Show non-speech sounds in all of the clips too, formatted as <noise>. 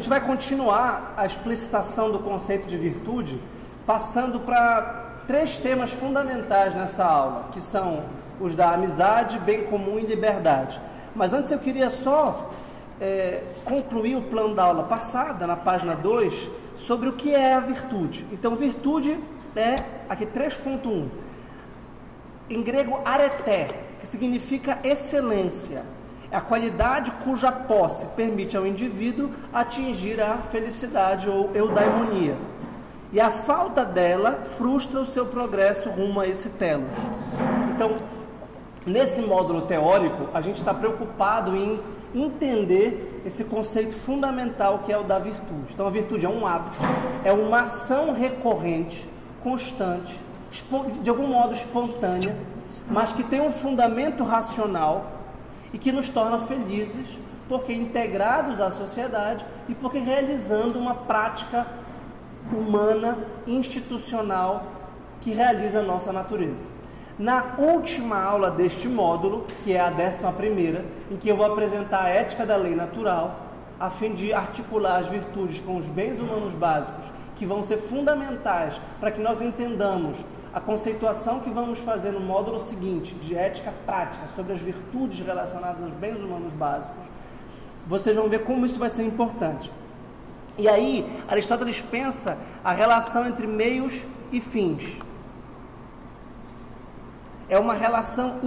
gente vai continuar a explicitação do conceito de virtude, passando para três temas fundamentais nessa aula, que são os da amizade, bem comum e liberdade. Mas antes eu queria só é, concluir o plano da aula passada, na página 2, sobre o que é a virtude. Então, virtude é, aqui 3.1, em grego areté, que significa excelência. É a qualidade cuja posse permite ao indivíduo atingir a felicidade ou eudaimonia. E a falta dela frustra o seu progresso rumo a esse telos. Então, nesse módulo teórico, a gente está preocupado em entender esse conceito fundamental que é o da virtude. Então, a virtude é um hábito, é uma ação recorrente, constante, de algum modo espontânea, mas que tem um fundamento racional e que nos torna felizes porque integrados à sociedade e porque realizando uma prática humana, institucional que realiza a nossa natureza. Na última aula deste módulo, que é a décima primeira, em que eu vou apresentar a ética da lei natural, a fim de articular as virtudes com os bens humanos básicos, que vão ser fundamentais para que nós entendamos a conceituação que vamos fazer no módulo seguinte, de ética prática, sobre as virtudes relacionadas aos bens humanos básicos, vocês vão ver como isso vai ser importante. E aí, Aristóteles pensa a relação entre meios e fins. É uma relação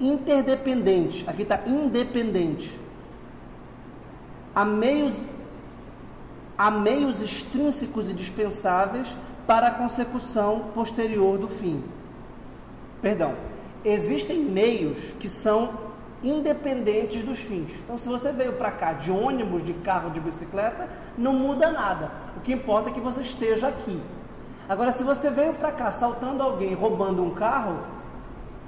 interdependente. Aqui está independente. Há meios, há meios extrínsecos e dispensáveis para a consecução posterior do fim. Perdão, existem meios que são independentes dos fins. Então, se você veio para cá de ônibus, de carro, de bicicleta, não muda nada. O que importa é que você esteja aqui. Agora, se você veio para cá assaltando alguém, roubando um carro,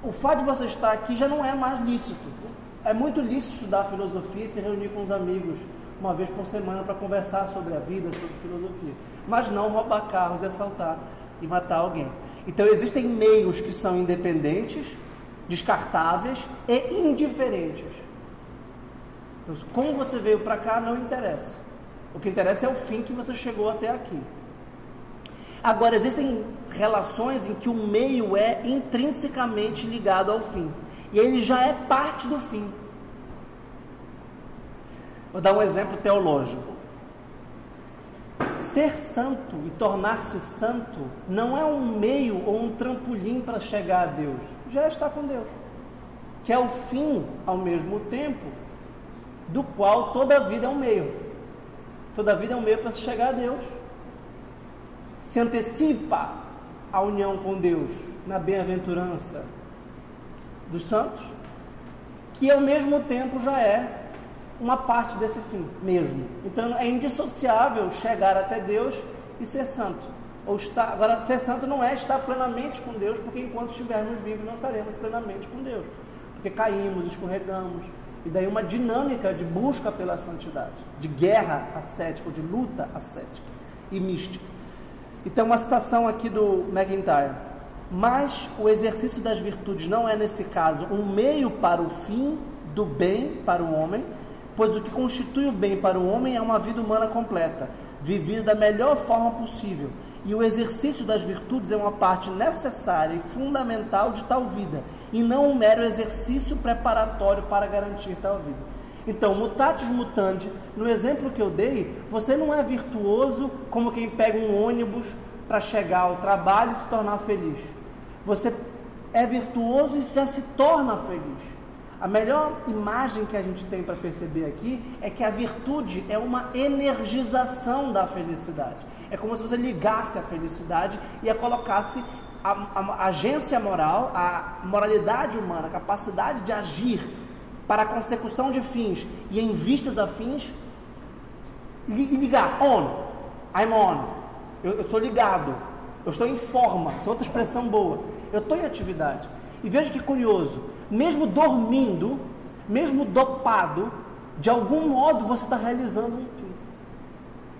o fato de você estar aqui já não é mais lícito. É muito lícito estudar filosofia e se reunir com os amigos uma vez por semana para conversar sobre a vida, sobre filosofia. Mas não roubar carros e assaltar e matar alguém. Então existem meios que são independentes, descartáveis e indiferentes. Então, como você veio para cá não interessa. O que interessa é o fim que você chegou até aqui. Agora, existem relações em que o meio é intrinsecamente ligado ao fim. E ele já é parte do fim. Vou dar um exemplo teológico. Ser santo e tornar-se santo não é um meio ou um trampolim para chegar a Deus, já está com Deus, que é o fim ao mesmo tempo, do qual toda a vida é um meio. Toda a vida é um meio para chegar a Deus. Se antecipa a união com Deus na bem-aventurança dos santos, que ao mesmo tempo já é uma parte desse fim mesmo. Então é indissociável chegar até Deus e ser santo. Ou estar, agora, ser santo não é estar plenamente com Deus, porque enquanto estivermos vivos não estaremos plenamente com Deus. Porque caímos, escorregamos. E daí uma dinâmica de busca pela santidade, de guerra ascética, de luta ascética e mística. Então, uma citação aqui do McIntyre. Mas o exercício das virtudes não é, nesse caso, um meio para o fim do bem para o homem, pois o que constitui o bem para o homem é uma vida humana completa, vivida da melhor forma possível. E o exercício das virtudes é uma parte necessária e fundamental de tal vida, e não um mero exercício preparatório para garantir tal vida. Então, mutatis mutandi, no exemplo que eu dei, você não é virtuoso como quem pega um ônibus para chegar ao trabalho e se tornar feliz. Você é virtuoso e já se torna feliz. A melhor imagem que a gente tem para perceber aqui é que a virtude é uma energização da felicidade. É como se você ligasse a felicidade e a colocasse a, a, a agência moral, a moralidade humana, a capacidade de agir para a consecução de fins e em vistas a fins, ligasse. On. I'm on. Eu estou ligado. Eu estou em forma. Essa é outra expressão boa. Eu estou em atividade. E veja que curioso, mesmo dormindo, mesmo dopado, de algum modo você está realizando um fim.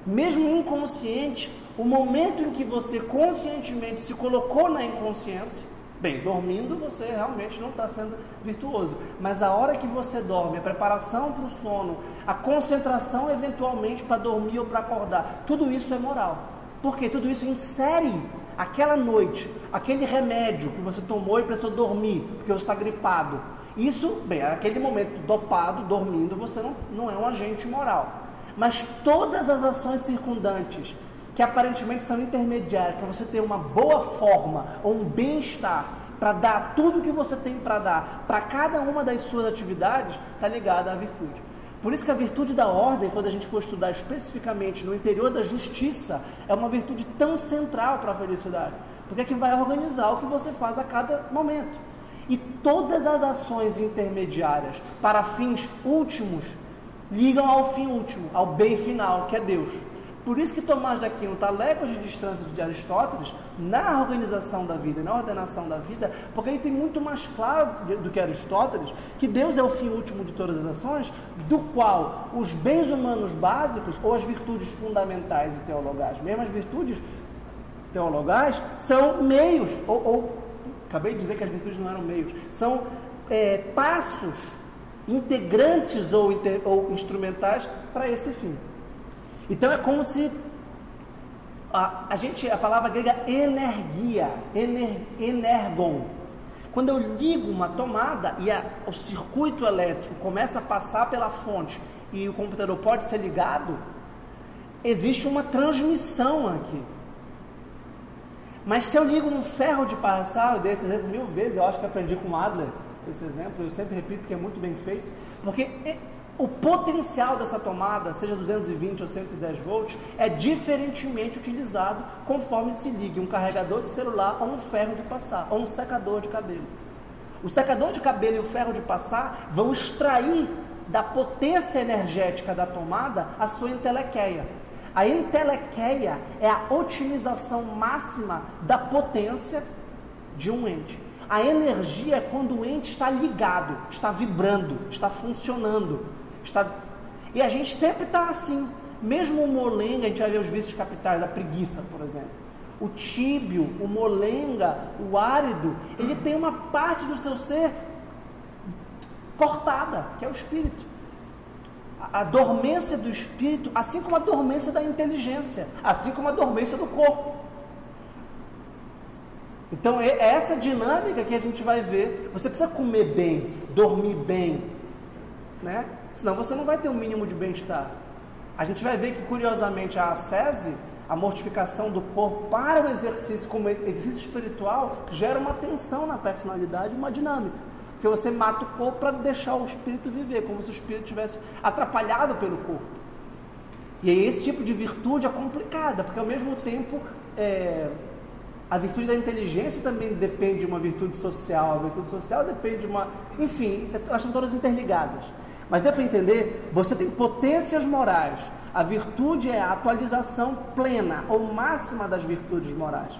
Mesmo inconsciente, o momento em que você conscientemente se colocou na inconsciência, Bem, dormindo você realmente não está sendo virtuoso. Mas a hora que você dorme, a preparação para o sono, a concentração eventualmente para dormir ou para acordar, tudo isso é moral. Porque tudo isso insere aquela noite, aquele remédio que você tomou e precisou dormir, porque você está gripado. Isso, bem, aquele momento dopado, dormindo, você não, não é um agente moral. Mas todas as ações circundantes, que aparentemente são intermediárias, para você ter uma boa forma ou um bem-estar, para dar tudo o que você tem para dar para cada uma das suas atividades, está ligada à virtude. Por isso que a virtude da ordem, quando a gente for estudar especificamente no interior da justiça, é uma virtude tão central para a felicidade. Porque é que vai organizar o que você faz a cada momento. E todas as ações intermediárias para fins últimos ligam ao fim último, ao bem final, que é Deus. Por isso que Tomás de Aquino está léguas de distância de Aristóteles na organização da vida, na ordenação da vida, porque ele tem muito mais claro do que Aristóteles que Deus é o fim último de todas as ações, do qual os bens humanos básicos ou as virtudes fundamentais e teologais, mesmo as virtudes teologais, são meios, ou, ou acabei de dizer que as virtudes não eram meios, são é, passos integrantes ou, ou instrumentais para esse fim. Então é como se a, a gente, a palavra grega energia, ener, energon. Quando eu ligo uma tomada e a, o circuito elétrico começa a passar pela fonte e o computador pode ser ligado, existe uma transmissão aqui. Mas se eu ligo um ferro de passar, eu dei esse exemplo mil vezes, eu acho que aprendi com Adler esse exemplo, eu sempre repito que é muito bem feito, porque o potencial dessa tomada, seja 220 ou 110 volts, é diferentemente utilizado conforme se ligue um carregador de celular ou um ferro de passar, ou um secador de cabelo. O secador de cabelo e o ferro de passar vão extrair da potência energética da tomada a sua entelequeia. A entelequeia é a otimização máxima da potência de um ente. A energia é quando o ente está ligado, está vibrando, está funcionando. Está... E a gente sempre está assim. Mesmo o molenga, a gente vai ver os vícios capitais, a preguiça, por exemplo. O tíbio, o molenga, o árido, ele tem uma parte do seu ser cortada, que é o espírito. A, a dormência do espírito, assim como a dormência da inteligência, assim como a dormência do corpo. Então é essa dinâmica que a gente vai ver. Você precisa comer bem, dormir bem, né? Senão você não vai ter um mínimo de bem-estar. A gente vai ver que, curiosamente, a ascese, a mortificação do corpo para o exercício como exercício espiritual, gera uma tensão na personalidade, uma dinâmica. Porque você mata o corpo para deixar o espírito viver, como se o espírito tivesse atrapalhado pelo corpo. E aí esse tipo de virtude é complicada, porque ao mesmo tempo é, a virtude da inteligência também depende de uma virtude social, a virtude social depende de uma. Enfim, elas estão todas interligadas. Mas deu para entender? Você tem potências morais. A virtude é a atualização plena ou máxima das virtudes morais.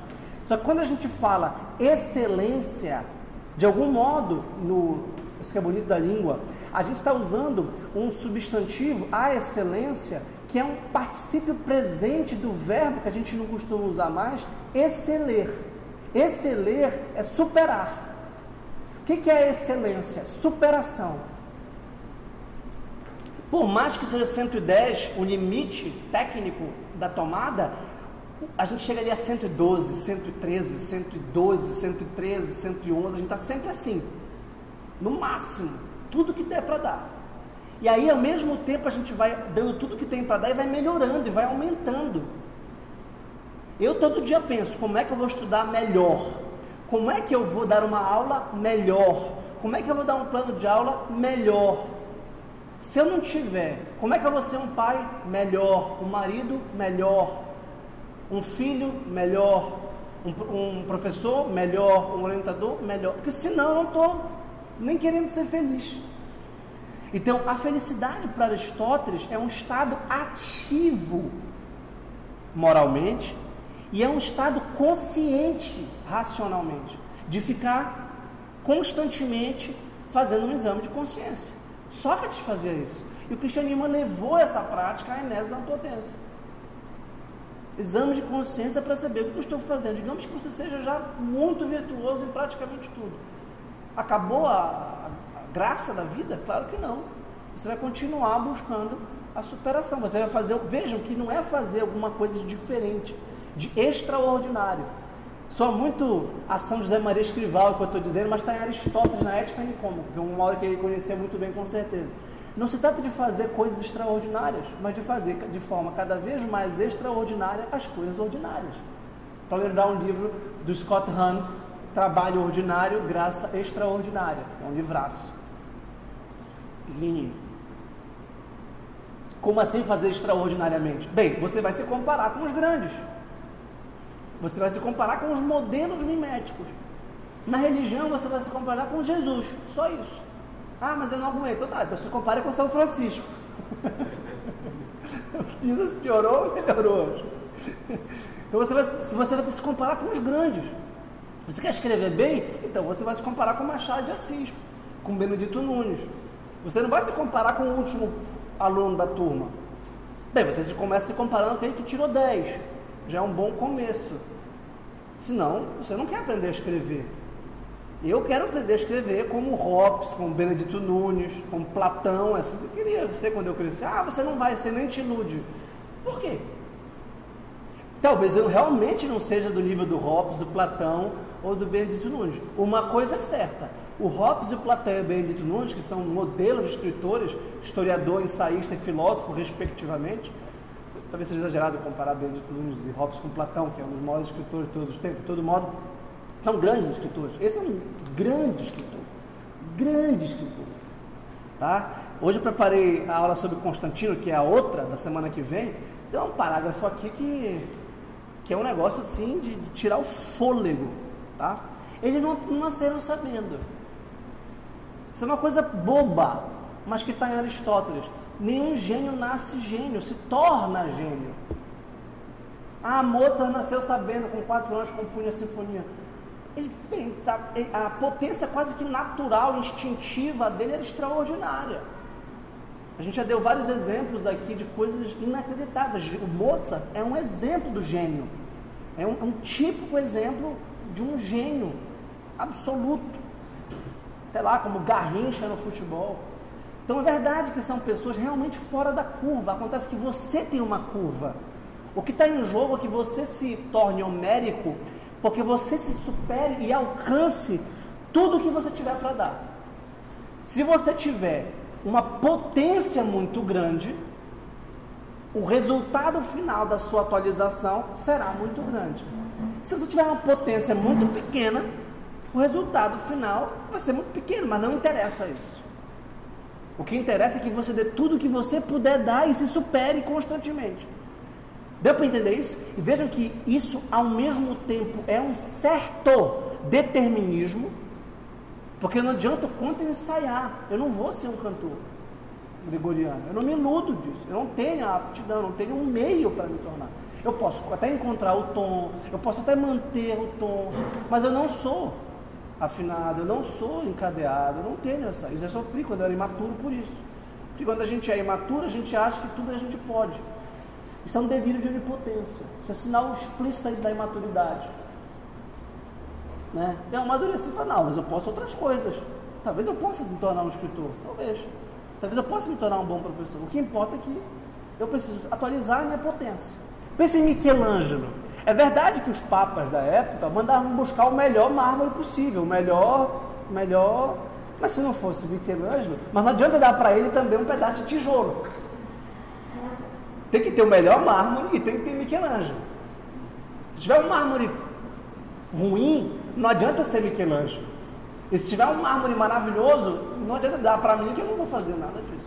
Só que quando a gente fala excelência, de algum modo, no, isso que é bonito da língua, a gente está usando um substantivo, a excelência, que é um particípio presente do verbo que a gente não costuma usar mais, exceler. Exceler é superar. O que é excelência? Superação. Por mais que seja 110 o limite técnico da tomada, a gente chegaria a 112, 113, 112, 113, 111, a gente está sempre assim, no máximo, tudo que der para dar. E aí, ao mesmo tempo, a gente vai dando tudo que tem para dar e vai melhorando e vai aumentando. Eu todo dia penso, como é que eu vou estudar melhor? Como é que eu vou dar uma aula melhor? Como é que eu vou dar um plano de aula melhor? Se eu não tiver, como é que eu vou ser um pai melhor, um marido melhor, um filho melhor, um, um professor melhor, um orientador melhor? Porque senão eu não estou nem querendo ser feliz. Então, a felicidade para Aristóteles é um estado ativo moralmente e é um estado consciente racionalmente, de ficar constantemente fazendo um exame de consciência. Sócrates fazia isso. E o cristianismo levou essa prática à enésima potência. Exame de consciência para saber o que eu estou fazendo. Digamos que você seja já muito virtuoso em praticamente tudo. Acabou a, a, graça da vida? Claro que não. Você vai continuar buscando a superação. Você vai fazer. Vejam que não é fazer alguma coisa de diferente, de extraordinário. Só muito a São José Maria Escrival, que eu estou dizendo, mas está em Aristóteles, na Ética Nicômaco, que é uma hora que ele conhecia muito bem, com certeza. Não se trata de fazer coisas extraordinárias, mas de fazer de forma cada vez mais extraordinária as coisas ordinárias. Para lembrar um livro do Scott Hahn, Trabalho Ordinário, Graça Extraordinária. É um livraço. Lininho. Como assim fazer extraordinariamente? Bem, você vai se comparar com os grandes. Você vai se comparar com os modelos miméticos. Na religião, você vai se comparar com Jesus. Só isso. Ah, mas eu não aguento. Então tá, então se compara com São Francisco. <laughs> Jesus piorou ou melhorou? Então você vai, se você vai se comparar com os grandes. Você quer escrever bem? Então você vai se comparar com Machado de Assis, com Benedito Nunes. Você não vai se comparar com o último aluno da turma. Bem, você começa se comparando com aquele que tirou 10. Já é um bom começo. Senão, você não quer aprender a escrever. Eu quero aprender a escrever como Hobbes, como Benedito Nunes, como Platão, é assim eu queria ser quando eu crescer. Ah, você não vai ser, nem te ilude. Por quê? Talvez eu realmente não seja do nível do Hobbes, do Platão ou do Benedito Nunes. Uma coisa é certa, o Hobbes, o Platão e o Benedito Nunes, que são modelos de escritores, historiador, ensaísta e filósofo, respectivamente, talvez seja exagerado comparar Benedito Nunes e Hobbes com Platão, que é um dos maiores escritores de todos os tempos, de todo modo, são grandes escritores. Esse é um grande escritor. Grande escritor. Tá? Hoje eu preparei a aula sobre Constantino, que é a outra da semana que vem. Tem um parágrafo aqui que, que é um negócio assim de, de tirar o fôlego. Tá? Eles não, não nasceram sabendo. Isso é uma coisa boba, mas que está em Aristóteles. Nenhum gênio nasce gênio, se torna gênio. Ah, Mozart nasceu sabendo, com quatro anos compunha a sinfonia ele, tá, a potência quase que natural, instintiva dele era extraordinária. A gente já deu vários exemplos aqui de coisas inacreditáveis. O Mozart é um exemplo do gênio. É um, um típico exemplo de um gênio absoluto. Sei lá, como Garrincha no futebol. Então é verdade que são pessoas realmente fora da curva. Acontece que você tem uma curva. O que está em jogo é que você se torne homérico porque você se supere e alcance tudo que você tiver para dar. Se você tiver uma potência muito grande, o resultado final da sua atualização será muito grande. Se você tiver uma potência muito pequena, o resultado final vai ser muito pequeno, mas não interessa isso. O que interessa é que você dê tudo o que você puder dar e se supere constantemente. Deu para entender isso? E vejam que isso, ao mesmo tempo, é um certo determinismo, porque não adianta o quanto eu ensaiar, eu não vou ser um cantor gregoriano, eu não me iludo disso, eu não tenho a aptidão, não tenho um meio para me tornar. Eu posso até encontrar o tom, eu posso até manter o tom, mas eu não sou afinado, eu não sou encadeado, eu não tenho essa. Isso eu sofri quando eu era imaturo por isso. Porque quando a gente é imaturo, a gente acha que tudo a gente pode. Isso é um delírio de onipotência. Isso é sinal explícito da imaturidade. Né? Eu amadureci e falei, não, mas eu posso outras coisas. Talvez eu possa me tornar um escritor. Talvez. Talvez eu possa me tornar um bom professor. O que importa é que eu preciso atualizar a minha potência. Pense em Michelangelo. É verdade que os papas da época mandavam buscar o melhor mármore possível, o melhor, melhor. Mas se não fosse Michelangelo, mas não adianta dar para ele também um pedaço de tijolo. Tem que ter o melhor mármore e tem que ter Michelangelo. Se tiver um mármore ruim, não adianta ser Michelangelo. E se tiver um mármore maravilhoso, não adianta dar para mim que eu não vou fazer nada disso.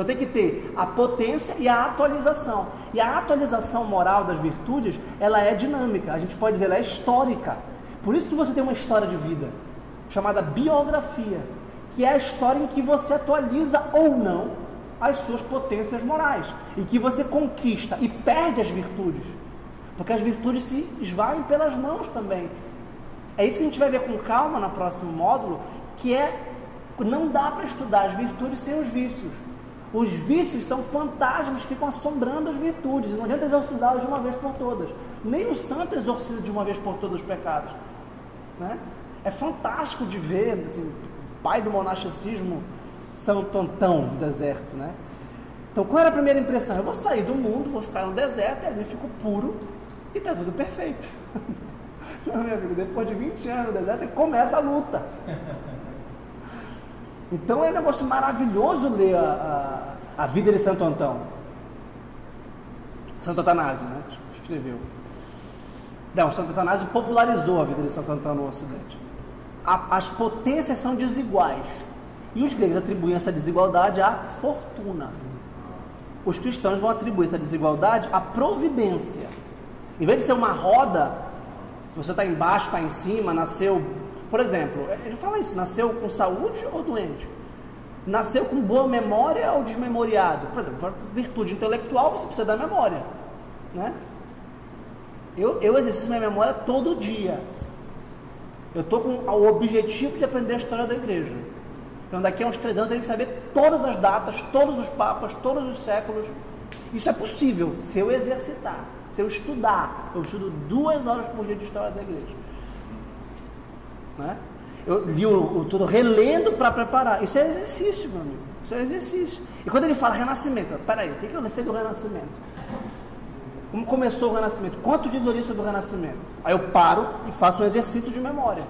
Eu tenho que ter a potência e a atualização. E a atualização moral das virtudes, ela é dinâmica. A gente pode dizer, ela é histórica. Por isso que você tem uma história de vida, chamada biografia, que é a história em que você atualiza ou não as suas potências morais, e que você conquista e perde as virtudes, porque as virtudes se esvaem pelas mãos também. É isso que a gente vai ver com calma no próximo módulo, que é não dá para estudar as virtudes sem os vícios. Os vícios são fantasmas que ficam assombrando as virtudes. Não adianta exorcizá-los de uma vez por todas. Nem o santo exorciza de uma vez por todas os pecados. Né? É fantástico de ver, assim, pai do monasticismo, Santo Antão do deserto. Né? Então, qual era a primeira impressão? Eu vou sair do mundo, vou ficar no deserto, ali fico puro e está tudo perfeito. <laughs> Não, meu amigo, depois de 20 anos no deserto, começa a luta. Então é um negócio maravilhoso ler a, a, a vida de Santo Antão. Santo Atanásio, né? Escreveu. Não, Santo Atanásio popularizou a vida de Santo Antão no Ocidente. A, as potências são desiguais. E os gregos atribuem essa desigualdade à fortuna. Os cristãos vão atribuir essa desigualdade à providência. Em vez de ser uma roda, se você está embaixo, está em cima, nasceu por exemplo, ele fala isso: nasceu com saúde ou doente? Nasceu com boa memória ou desmemoriado? Por exemplo, virtude intelectual você precisa da memória, né? Eu, eu exercito minha memória todo dia. Eu estou com o objetivo de aprender a história da igreja. Então, daqui a uns três anos, eu tenho que saber todas as datas, todos os papas, todos os séculos. Isso é possível se eu exercitar, se eu estudar. Eu estudo duas horas por dia de história da igreja. Né? Eu li o, o tudo relendo para preparar. Isso é exercício, meu amigo. Isso é exercício. E quando ele fala renascimento, peraí, o que, que eu sei do renascimento? Como começou o renascimento? Quanto diz ali sobre o renascimento? Aí eu paro e faço um exercício de memória.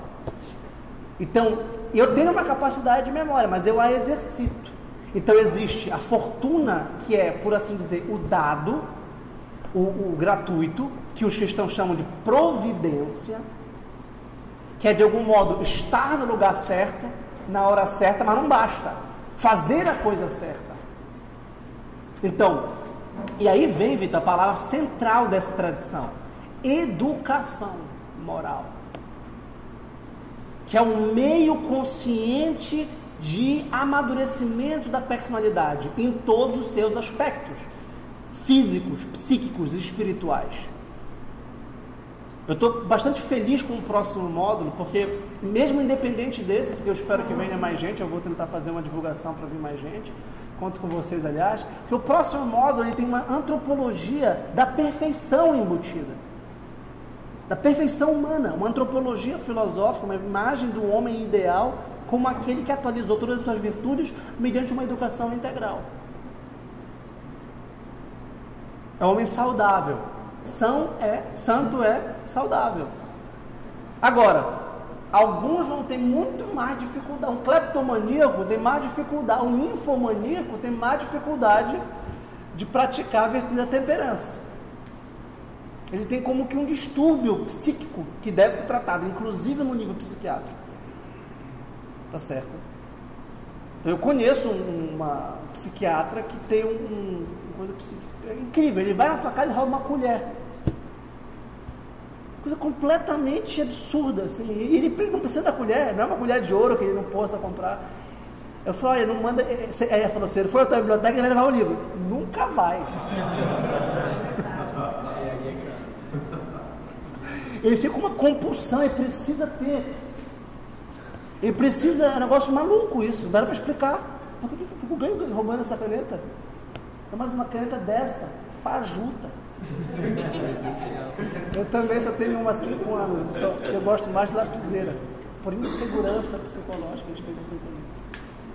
Então, eu tenho uma capacidade de memória, mas eu a exercito. Então existe a fortuna, que é, por assim dizer, o dado, o, o gratuito, que os cristãos chamam de providência que é de algum modo estar no lugar certo, na hora certa, mas não basta. Fazer a coisa certa. Então, e aí vem, Vitor, a palavra central dessa tradição: educação moral. Que é um meio consciente de amadurecimento da personalidade em todos os seus aspectos físicos, psíquicos e espirituais. Eu estou bastante feliz com o próximo módulo, porque mesmo independente desse, porque eu espero que venha mais gente, eu vou tentar fazer uma divulgação para vir mais gente, conto com vocês, aliás, que o próximo módulo ele tem uma antropologia da perfeição embutida. Da perfeição humana, uma antropologia filosófica, uma imagem do homem ideal como aquele que atualizou todas as suas virtudes mediante uma educação integral. É um homem saudável, são é, santo é saudável. Agora, alguns vão ter muito mais dificuldade. Um cleptomaníaco tem mais dificuldade, um ninfomaníaco tem mais dificuldade de praticar a virtude da temperança. Ele tem como que um distúrbio psíquico que deve ser tratado, inclusive no nível psiquiátrico. Tá certo? Então eu conheço uma psiquiatra que tem um, coisa é incrível, ele vai na tua casa e rouba uma colher. Coisa completamente absurda, assim. E ele não precisa da colher, não é uma colher de ouro que ele não possa comprar. Eu falei, olha, não manda. Aí ele falou assim, foi à biblioteca e vai levar o livro. Nunca vai. <laughs> Ele fica com uma compulsão, ele precisa ter. Ele precisa, é um negócio maluco isso, não dá para explicar. Por que, eu ganho roubando essa caneta? É mais uma caneta dessa, fajuta. eu também só tenho uma há cinco anos. Só, eu gosto mais de lapiseira. Por insegurança psicológica, a gente